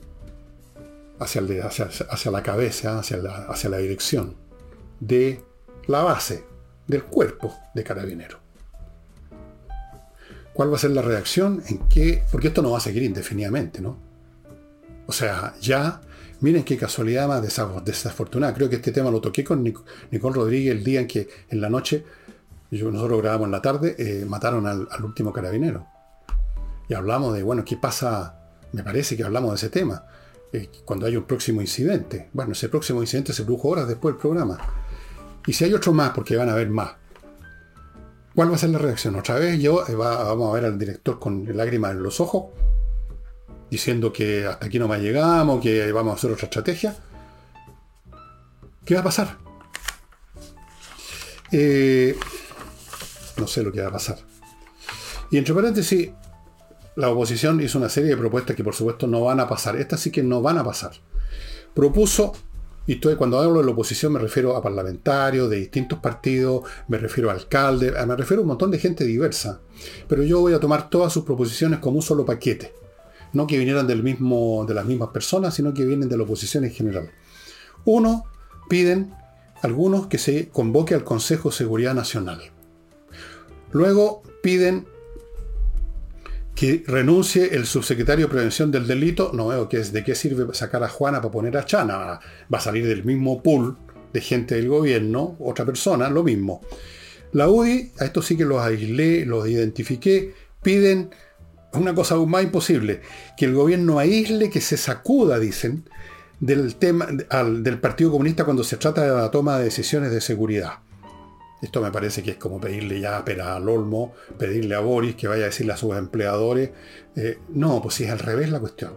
hacia, la cabeza, hacia la, hacia la dirección de la base del cuerpo de carabinero. ¿Cuál va a ser la reacción? ¿En qué? Porque esto no va a seguir indefinidamente, ¿no? O sea, ya, miren qué casualidad más desafortunada. Creo que este tema lo toqué con Nicole Rodríguez el día en que en la noche, yo, nosotros grabamos en la tarde, eh, mataron al, último carabinero. Y hablamos de, bueno, ¿qué pasa? Me parece que hablamos de ese tema. Eh, cuando hay un próximo incidente. Bueno, ese próximo incidente se produjo horas después del programa. Y si hay otro más, porque van a haber más. ¿Cuál va a ser la reacción? Otra vez yo eh, vamos a ver al director con lágrimas en los ojos, diciendo que hasta aquí no más llegamos, que vamos a hacer otra estrategia. ¿Qué va a pasar? Eh, no sé lo que va a pasar. Y entre paréntesis, la oposición hizo una serie de propuestas que por supuesto no van a pasar. Estas sí que no van a pasar. Propuso, y estoy, cuando hablo de la oposición me refiero a parlamentarios de distintos partidos, me refiero a alcaldes, me refiero a un montón de gente diversa. Pero yo voy a tomar todas sus proposiciones como un solo paquete. No que vinieran del mismo, de las mismas personas, sino que vienen de la oposición en general. Uno, piden algunos que se convoque al Consejo de Seguridad Nacional. Luego piden que renuncie el subsecretario de Prevención del Delito, no veo que es de qué sirve sacar a Juana para poner a Chana. Va a salir del mismo pool de gente del gobierno, otra persona, lo mismo. La UDI, a esto sí que los aislé, los identifiqué, piden una cosa aún más imposible, que el gobierno aísle, que se sacuda, dicen, del tema del Partido Comunista cuando se trata de la toma de decisiones de seguridad. Esto me parece que es como pedirle ya a al Olmo, pedirle a Boris que vaya a decirle a sus empleadores. Eh, no, pues si es al revés la cuestión.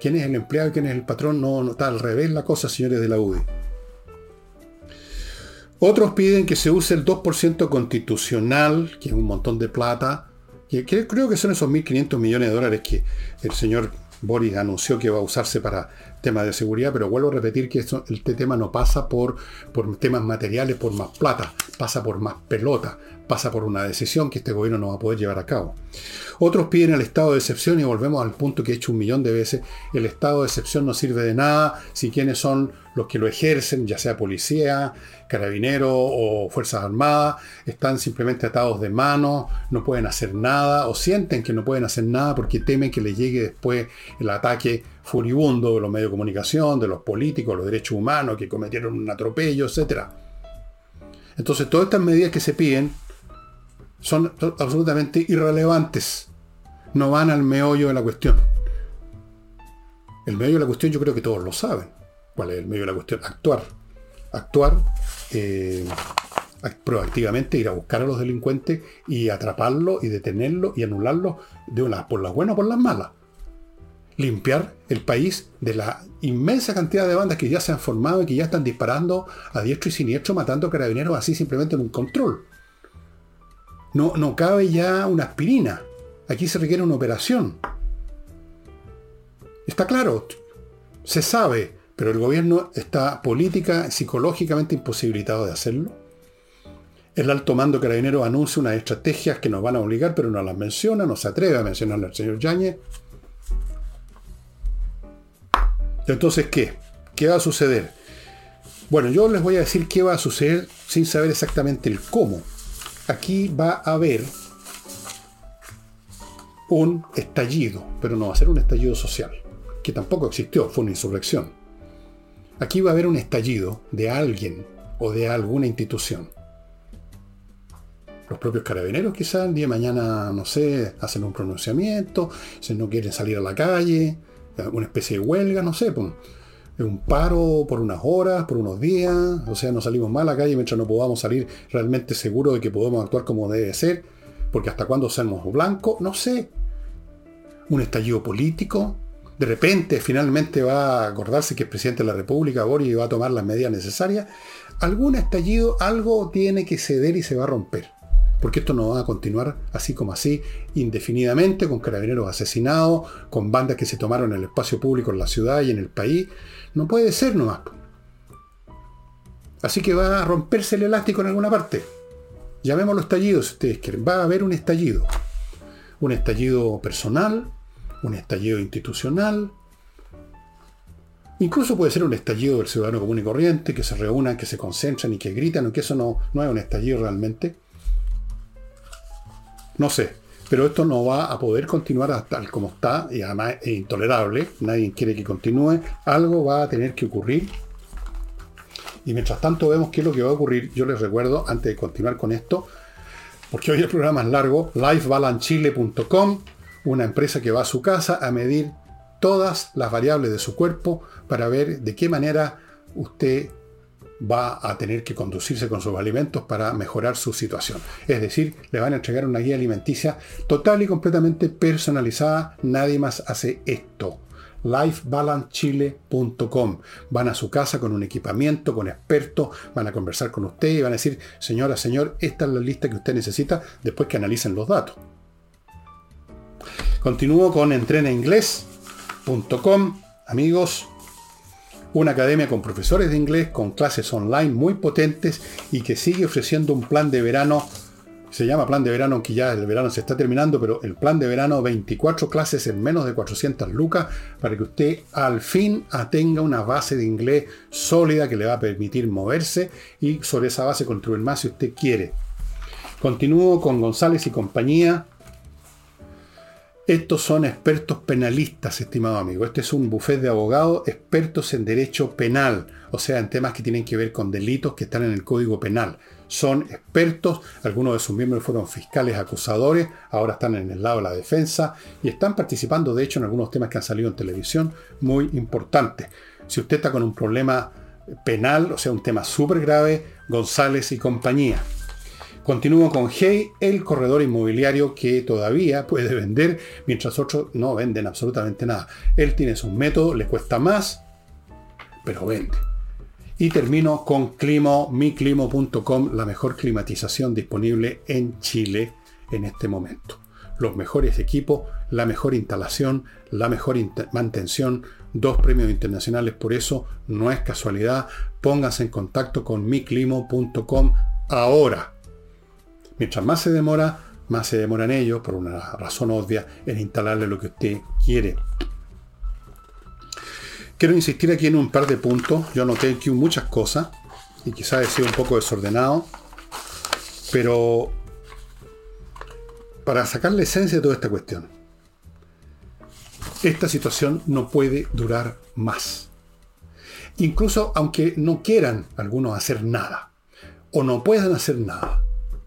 ¿Quién es el empleado y quién es el patrón? No, no está al revés la cosa, señores de la UDI. Otros piden que se use el 2% constitucional, que es un montón de plata, que, creo que son esos 1.500 millones de dólares que el señor Boris anunció que va a usarse para temas de seguridad, pero vuelvo a repetir que este tema no pasa por, por temas materiales, por más plata, pasa por más pelota, pasa por una decisión que este gobierno no va a poder llevar a cabo. Otros piden el estado de excepción y volvemos al punto que he hecho un millón de veces. El estado de excepción no sirve de nada si quienes son los que lo ejercen, ya sea policía, carabinero o fuerzas armadas, están simplemente atados de manos, no pueden hacer nada o sienten que no pueden hacer nada porque temen que les llegue después el ataque furibundo de los medios de comunicación, de los políticos, los derechos humanos que cometieron un atropello, etc. Entonces todas estas medidas que se piden son absolutamente irrelevantes. No van al meollo de la cuestión. El meollo de la cuestión yo creo que todos lo saben. ¿Cuál es el meollo de la cuestión? Actuar. Actuar eh, proactivamente, ir a buscar a los delincuentes y atraparlos y detenerlos y anularlos de una, por las buenas o por las malas. Limpiar el país de la inmensa cantidad de bandas que ya se han formado y que ya están disparando a diestro y siniestro, matando carabineros así simplemente en un control. No, no cabe ya una aspirina. Aquí se requiere una operación. Está claro, se sabe, pero el gobierno está política, psicológicamente imposibilitado de hacerlo. El alto mando carabinero anuncia unas estrategias que nos van a obligar, pero no las menciona, no se atreve a mencionarle al señor Yáñez. Entonces, ¿qué? ¿Qué va a suceder? Bueno, yo les voy a decir qué va a suceder sin saber exactamente el cómo. Aquí va a haber un estallido, pero no va a ser un estallido social, que tampoco existió, fue una insurrección. Aquí va a haber un estallido de alguien o de alguna institución. Los propios carabineros quizás el día de mañana, no sé, hacen un pronunciamiento, no quieren salir a la calle, una especie de huelga, no sé, un paro por unas horas, por unos días, o sea, no salimos mal a la calle mientras no podamos salir realmente seguros de que podemos actuar como debe ser, porque hasta cuándo seamos blancos, no sé. Un estallido político, de repente finalmente va a acordarse que es presidente de la República, Boris, va a tomar las medidas necesarias. Algún estallido, algo tiene que ceder y se va a romper porque esto no va a continuar así como así, indefinidamente, con carabineros asesinados, con bandas que se tomaron el espacio público en la ciudad y en el país. No puede ser nomás. Así que va a romperse el elástico en alguna parte. Llamémoslo estallido si ustedes quieren. Va a haber un estallido. Un estallido personal, un estallido institucional, Incluso puede ser un estallido del ciudadano común y corriente, que se reúnan, que se concentran y que gritan, aunque eso no, no es un estallido realmente. No sé, pero esto no va a poder continuar tal como está y además es intolerable, nadie quiere que continúe, algo va a tener que ocurrir. Y mientras tanto vemos qué es lo que va a ocurrir, yo les recuerdo, antes de continuar con esto, porque hoy el programa es largo, lifebalanchile.com, una empresa que va a su casa a medir todas las variables de su cuerpo para ver de qué manera usted va a tener que conducirse con sus alimentos para mejorar su situación. Es decir, le van a entregar una guía alimenticia total y completamente personalizada. Nadie más hace esto. lifebalancechile.com. Van a su casa con un equipamiento, con expertos, van a conversar con usted y van a decir, señora, señor, esta es la lista que usted necesita después que analicen los datos. Continúo con entrenainglés.com. Amigos, una academia con profesores de inglés, con clases online muy potentes y que sigue ofreciendo un plan de verano. Se llama plan de verano, aunque ya el verano se está terminando, pero el plan de verano, 24 clases en menos de 400 lucas, para que usted al fin tenga una base de inglés sólida que le va a permitir moverse y sobre esa base construir más si usted quiere. Continúo con González y compañía, estos son expertos penalistas, estimado amigo. Este es un buffet de abogados expertos en derecho penal, o sea, en temas que tienen que ver con delitos que están en el Código Penal. Son expertos, algunos de sus miembros fueron fiscales acusadores, ahora están en el lado de la defensa y están participando, de hecho, en algunos temas que han salido en televisión muy importantes. Si usted está con un problema penal, o sea, un tema súper grave, González y compañía. Continúo con Hey, el corredor inmobiliario que todavía puede vender, mientras otros no venden absolutamente nada. Él tiene su método, le cuesta más, pero vende. Y termino con Climo, miclimo.com, la mejor climatización disponible en Chile en este momento. Los mejores equipos, la mejor instalación, la mejor mantención, dos premios internacionales, por eso no es casualidad. Pónganse en contacto con miclimo.com ahora. Mientras más se demora, más se demoran ellos, por una razón obvia, en instalarle lo que usted quiere. Quiero insistir aquí en un par de puntos. Yo anoté aquí muchas cosas y quizás he sido un poco desordenado, pero para sacar la esencia de toda esta cuestión. Esta situación no puede durar más. Incluso aunque no quieran algunos hacer nada o no puedan hacer nada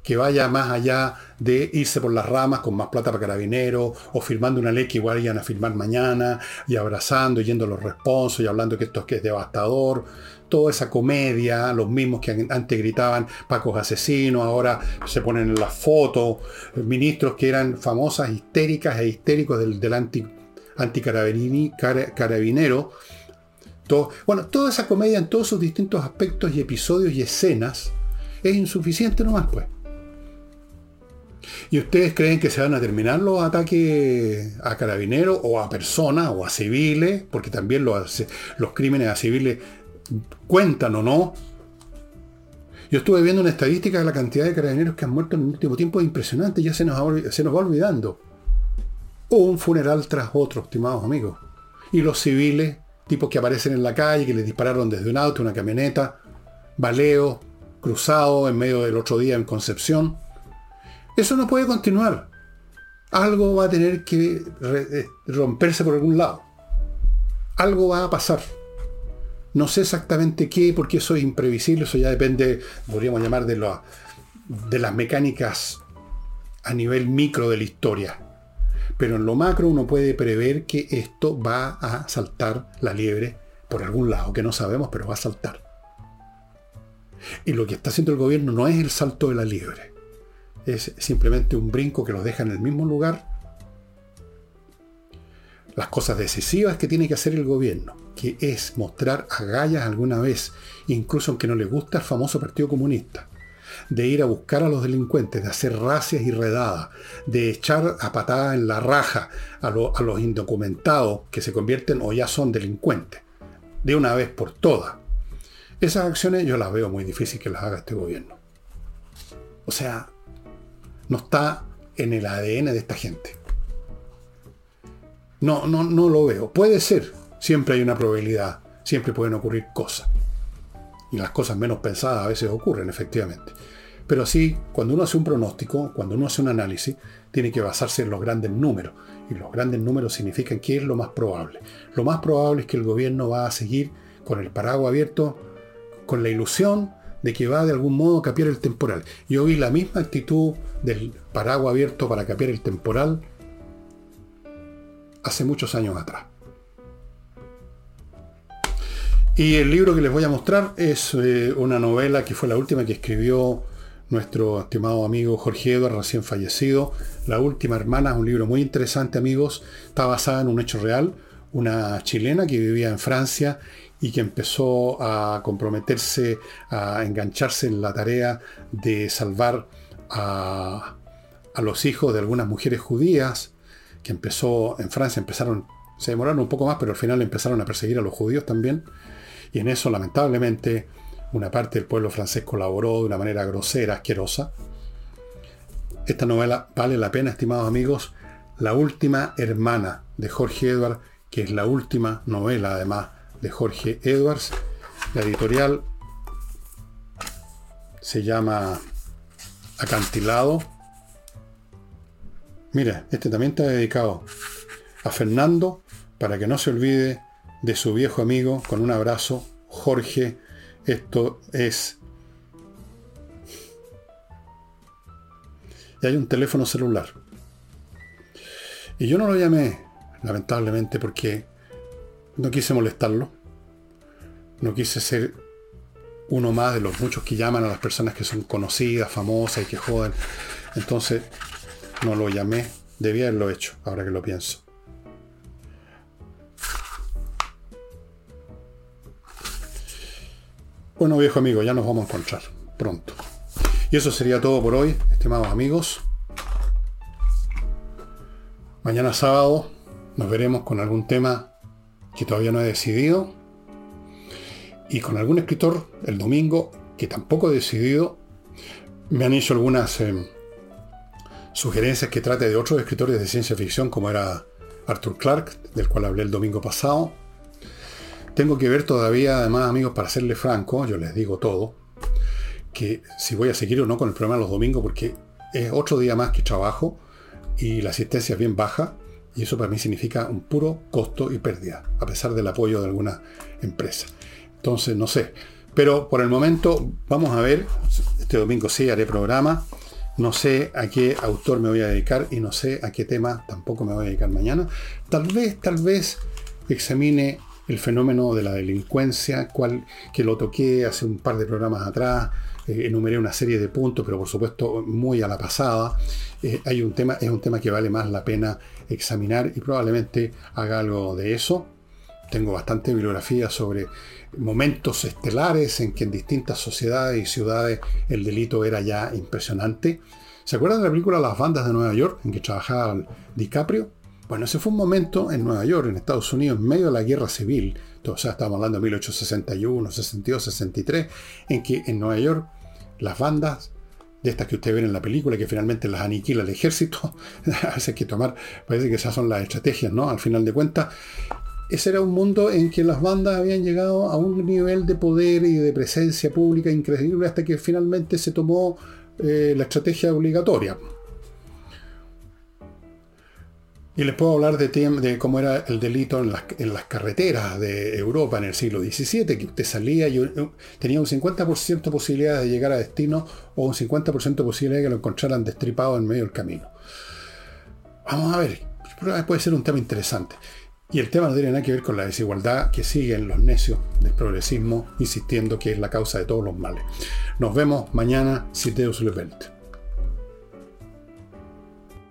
que vaya más allá de irse por las ramas con más plata para carabineros o firmando una ley que igual vayan a firmar mañana y abrazando, yendo a los responsos y hablando que esto es que es devastador. Toda esa comedia, los mismos que antes gritaban Pacos asesinos, ahora se ponen en las fotos, ministros que eran famosas, histéricas e histéricos del, del anticarabinero. Todo, bueno, toda esa comedia en todos sus distintos aspectos y episodios y escenas es insuficiente nomás, pues. ¿Y ustedes creen que se van a terminar los ataques a carabineros o a personas o a civiles? Porque también los, crímenes a civiles cuentan o no. Yo estuve viendo una estadística de la cantidad de carabineros que han muerto en el último tiempo, es impresionante, ya se nos, se nos va olvidando. Un funeral tras otro, estimados amigos. Y los civiles, tipos que aparecen en la calle, que les dispararon desde un auto, una camioneta, baleo, cruzado en medio del otro día en Concepción. Eso no puede continuar. Algo va a tener que eh, romperse por algún lado. Algo va a pasar. No sé exactamente qué, porque eso es imprevisible, eso ya depende, podríamos llamar, de, de las mecánicas a nivel micro de la historia. Pero en lo macro uno puede prever que esto va a saltar la liebre por algún lado, que no sabemos, pero va a saltar. Y lo que está haciendo el gobierno no es el salto de la liebre, es simplemente un brinco que los deja en el mismo lugar. Las cosas decisivas que tiene que hacer el gobierno, que es mostrar agallas alguna vez, incluso aunque no le gusta el famoso Partido Comunista, de ir a buscar a los delincuentes, de hacer racias y redadas, de echar a patada en la raja a, a los indocumentados que se convierten o ya son delincuentes, de una vez por todas. Esas acciones yo las veo muy difícil que las haga este gobierno. O sea, no está en el ADN de esta gente. No, no, no lo veo. Puede ser. Siempre hay una probabilidad. Siempre pueden ocurrir cosas. Y las cosas menos pensadas a veces ocurren, efectivamente. Pero sí, cuando uno hace un pronóstico, cuando uno hace un análisis, tiene que basarse en los grandes números. Y los grandes números significan qué es lo más probable. Lo más probable es que el gobierno va a seguir con el paraguas abierto, con la ilusión de que va de algún modo a capiar el temporal. Yo vi la misma actitud del paraguas abierto para capiar el temporal hace muchos años atrás. Y el libro que les voy a mostrar es eh, una novela que fue la última que escribió nuestro estimado amigo Jorge Edward, recién fallecido. La última hermana es un libro muy interesante, amigos. Está basada en un hecho real. Una chilena que vivía en Francia y que empezó a comprometerse, a engancharse en la tarea de salvar a, los hijos de algunas mujeres judías, que empezó en Francia, empezaron, se demoraron un poco más, pero al final empezaron a perseguir a los judíos también. Y en eso, lamentablemente, una parte del pueblo francés colaboró de una manera grosera, asquerosa. Esta novela vale la pena, estimados amigos. La última hermana de Jorge Edward, que es la última novela, además, de Jorge Edwards. La editorial se llama Acantilado. Mira, este también está dedicado a Fernando para que no se olvide de su viejo amigo con un abrazo. Jorge, esto es... Y hay un teléfono celular. Y yo no lo llamé, lamentablemente, porque no quise molestarlo. No quise ser uno más de los muchos que llaman a las personas que son conocidas, famosas y que joden. Entonces, no lo llamé. Debía haberlo hecho, ahora que lo pienso. Bueno, viejo amigo, ya nos vamos a encontrar pronto. Y eso sería todo por hoy, estimados amigos. Mañana sábado nos veremos con algún tema que todavía no he decidido, y con algún escritor el domingo que tampoco he decidido. Me han hecho algunas eh, sugerencias que trate de otros escritores de ciencia ficción, como era Arthur Clarke, del cual hablé el domingo pasado. Tengo que ver todavía, además, amigos, para serle franco, yo les digo todo, que si voy a seguir o no con el programa los domingos, porque es otro día más que trabajo y la asistencia es bien baja, y eso para mí significa un puro costo y pérdida, a pesar del apoyo de alguna empresa. Entonces, no sé. Pero por el momento, vamos a ver. Este domingo sí haré programa. No sé a qué autor me voy a dedicar y no sé a qué tema tampoco me voy a dedicar mañana. Tal vez, tal vez examine el fenómeno de la delincuencia, cual, que lo toqué hace un par de programas atrás, eh, enumeré una serie de puntos, pero por supuesto muy a la pasada. Eh, hay un tema, es un tema que vale más la pena examinar y probablemente haga algo de eso. Tengo bastante bibliografía sobre momentos estelares en que en distintas sociedades y ciudades el delito era ya impresionante. ¿Se acuerdan de la película Las bandas de Nueva York en que trabajaba DiCaprio? Bueno, ese fue un momento en Nueva York, en Estados Unidos, en medio de la guerra civil, o sea, estamos hablando de 1861, 62, 63, en que en Nueva York las bandas de estas que ustedes ven en la película, que finalmente las aniquila el ejército, (laughs) a veces hay que tomar, parece que esas son las estrategias, ¿no? Al final de cuentas, ese era un mundo en que las bandas habían llegado a un nivel de poder y de presencia pública increíble hasta que finalmente se tomó eh, la estrategia obligatoria. Y les puedo hablar de, cómo era el delito en las, carreteras de Europa en el siglo XVII, que usted salía y tenía un 50% de posibilidad de llegar a destino o un 50% de posibilidad de que lo encontraran destripado en medio del camino. Vamos a ver, puede ser un tema interesante. Y el tema no tiene nada que ver con la desigualdad que siguen los necios del progresismo insistiendo que es la causa de todos los males. Nos vemos mañana, si Deus le